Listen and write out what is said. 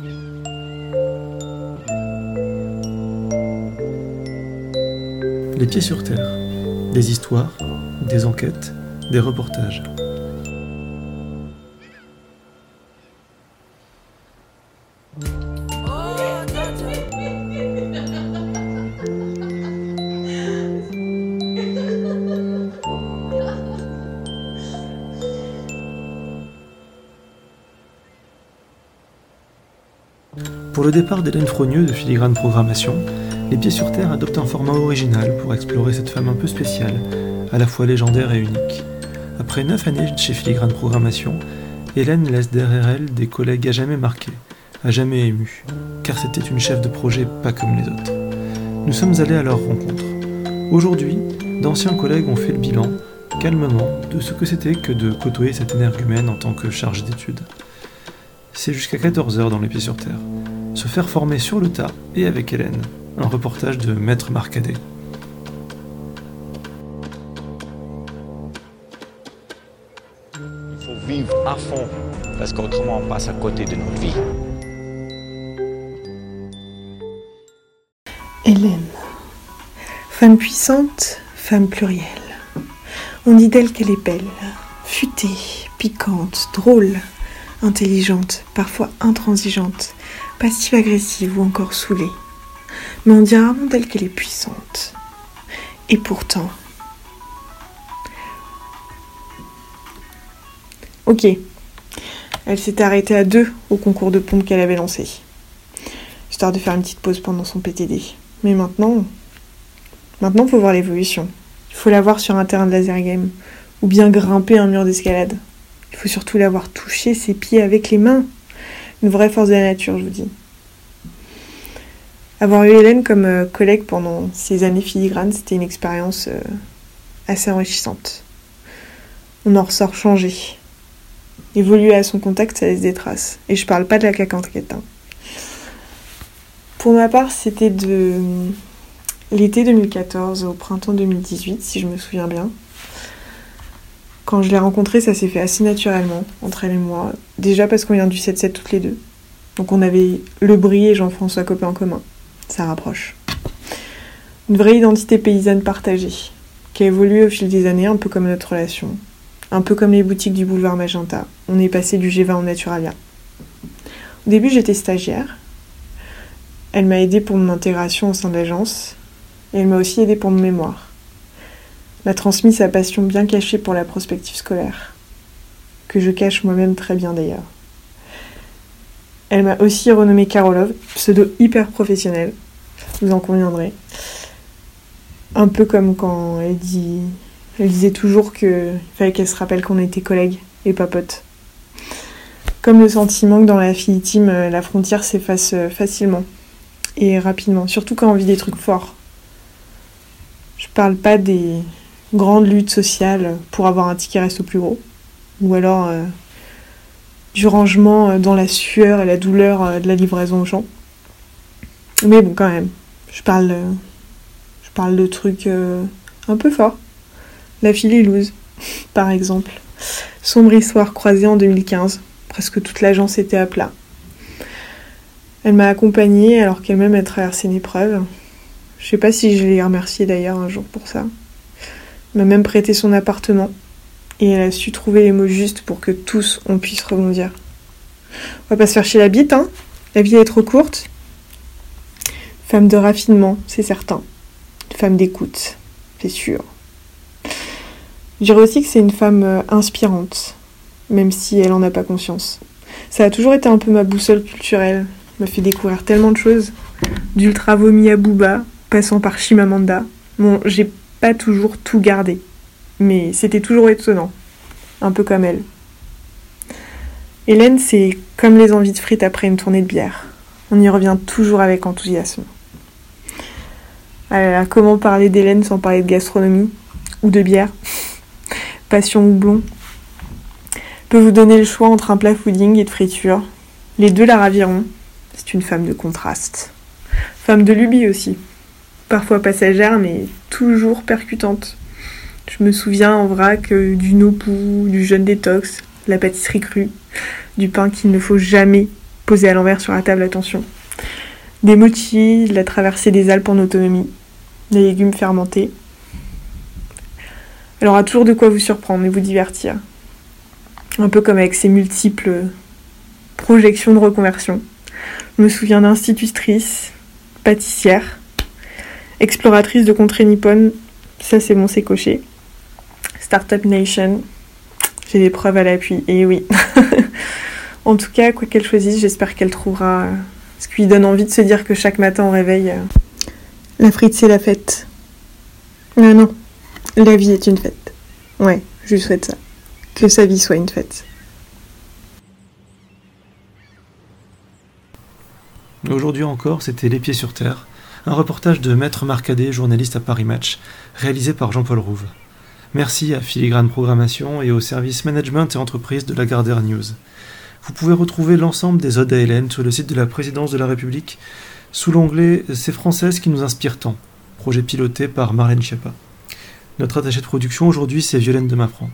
Les pieds sur terre. Des histoires, des enquêtes, des reportages. Pour le départ d'Hélène Frogneux de Filigrane Programmation, Les Pieds sur Terre adoptent un format original pour explorer cette femme un peu spéciale, à la fois légendaire et unique. Après neuf années chez Filigrane Programmation, Hélène laisse derrière elle des collègues à jamais marqués, à jamais émus, car c'était une chef de projet pas comme les autres. Nous sommes allés à leur rencontre. Aujourd'hui, d'anciens collègues ont fait le bilan, calmement, de ce que c'était que de côtoyer cette énergumène en tant que charge d'études. C'est jusqu'à 14h dans Les Pieds sur Terre. Se faire former sur le tas et avec Hélène. Un reportage de Maître Marcadet. Il faut vivre à fond, parce qu'autrement on passe à côté de notre vie. Hélène. Femme puissante, femme plurielle. On dit d'elle qu'elle est belle, futée, piquante, drôle, intelligente, parfois intransigeante, passive-agressive ou encore saoulée. Mais on dit rarement d'elle qu'elle est puissante. Et pourtant... Ok, elle s'était arrêtée à deux au concours de pompe qu'elle avait lancé, histoire de faire une petite pause pendant son PTD. Mais maintenant, maintenant faut voir l'évolution. Il faut la voir sur un terrain de laser game, ou bien grimper un mur d'escalade. Il faut surtout l'avoir touché ses pieds avec les mains. Une vraie force de la nature, je vous dis. Avoir eu Hélène comme euh, collègue pendant ces années filigranes, c'était une expérience euh, assez enrichissante. On en ressort changé. Évoluer à son contact, ça laisse des traces. Et je parle pas de la cacantrette. Hein. Pour ma part, c'était de l'été 2014 au printemps 2018, si je me souviens bien. Quand je l'ai rencontrée, ça s'est fait assez naturellement entre elle et moi. Déjà parce qu'on vient du 7-7 toutes les deux. Donc on avait le Brie et Jean-François Copin en commun. Ça rapproche. Une vraie identité paysanne partagée, qui a évolué au fil des années, un peu comme notre relation. Un peu comme les boutiques du boulevard Magenta. On est passé du G20 au Naturalia. Au début, j'étais stagiaire. Elle m'a aidé pour mon intégration au sein de l'agence. Et elle m'a aussi aidé pour mon mémoire. M'a transmis sa passion bien cachée pour la prospective scolaire. Que je cache moi-même très bien d'ailleurs. Elle m'a aussi renommé Karolov, pseudo hyper professionnel, vous en conviendrez. Un peu comme quand elle disait toujours qu'il fallait qu'elle se rappelle qu'on était collègues et pas potes. Comme le sentiment que dans la fille team, la frontière s'efface facilement et rapidement, surtout quand on vit des trucs forts. Je parle pas des grandes luttes sociales pour avoir un ticket resto plus gros, ou alors euh, du rangement euh, dans la sueur et la douleur euh, de la livraison aux gens. Mais bon, quand même, je parle, de trucs un peu forts. La file loose, par exemple. Sombre histoire croisée en 2015. Presque toute l'agence était à plat. Elle m'a accompagnée alors qu'elle-même a traversé une épreuve. Je sais pas si je l'ai remerciée d'ailleurs un jour pour ça. M'a même prêté son appartement et elle a su trouver les mots justes pour que tous on puisse rebondir. On va pas se faire chier la bite, hein La vie est trop courte. Femme de raffinement, c'est certain. Femme d'écoute, c'est sûr. Je dirais aussi que c'est une femme euh, inspirante, même si elle en a pas conscience. Ça a toujours été un peu ma boussole culturelle. m'a fait découvrir tellement de choses. D'Ultra Vomi à Booba, passant par Chimamanda. Bon, j'ai pas toujours tout gardé mais c'était toujours étonnant, un peu comme elle. Hélène, c'est comme les envies de frites après une tournée de bière. On y revient toujours avec enthousiasme. Alors, comment parler d'Hélène sans parler de gastronomie ou de bière? Passion ou blond? Peut vous donner le choix entre un plat fooding et de friture. Les deux la raviront. C'est une femme de contraste. Femme de lubie aussi. Parfois passagère, mais toujours percutante. Je me souviens en vrac euh, du nopou, du jeûne détox, la pâtisserie crue, du pain qu'il ne faut jamais posés à l'envers sur la table, attention. Des mochis, la traversée des Alpes en autonomie, des légumes fermentés. Elle aura toujours de quoi vous surprendre et vous divertir. Un peu comme avec ses multiples projections de reconversion. Je me souviens d'institutrice, pâtissière, exploratrice de contrées nippones, ça c'est bon, c'est coché. Startup Nation, j'ai des preuves à l'appui, et oui. en tout cas, quoi qu'elle choisisse, j'espère qu'elle trouvera euh, ce qui lui donne envie de se dire que chaque matin au réveil, euh, la frite c'est la fête. Non, non, la vie est une fête. Ouais, je lui souhaite ça. Que sa vie soit une fête. Aujourd'hui encore, c'était Les Pieds sur Terre, un reportage de Maître Marcadet, journaliste à Paris Match, réalisé par Jean-Paul Rouve. Merci à Filigrane Programmation et au service Management et Entreprise de la Gardère News. Vous pouvez retrouver l'ensemble des odes à Hélène sur le site de la Présidence de la République sous l'onglet C'est française qui nous inspire tant, projet piloté par Marlène Schiappa. Notre attaché de production aujourd'hui, c'est Violaine de Mafran.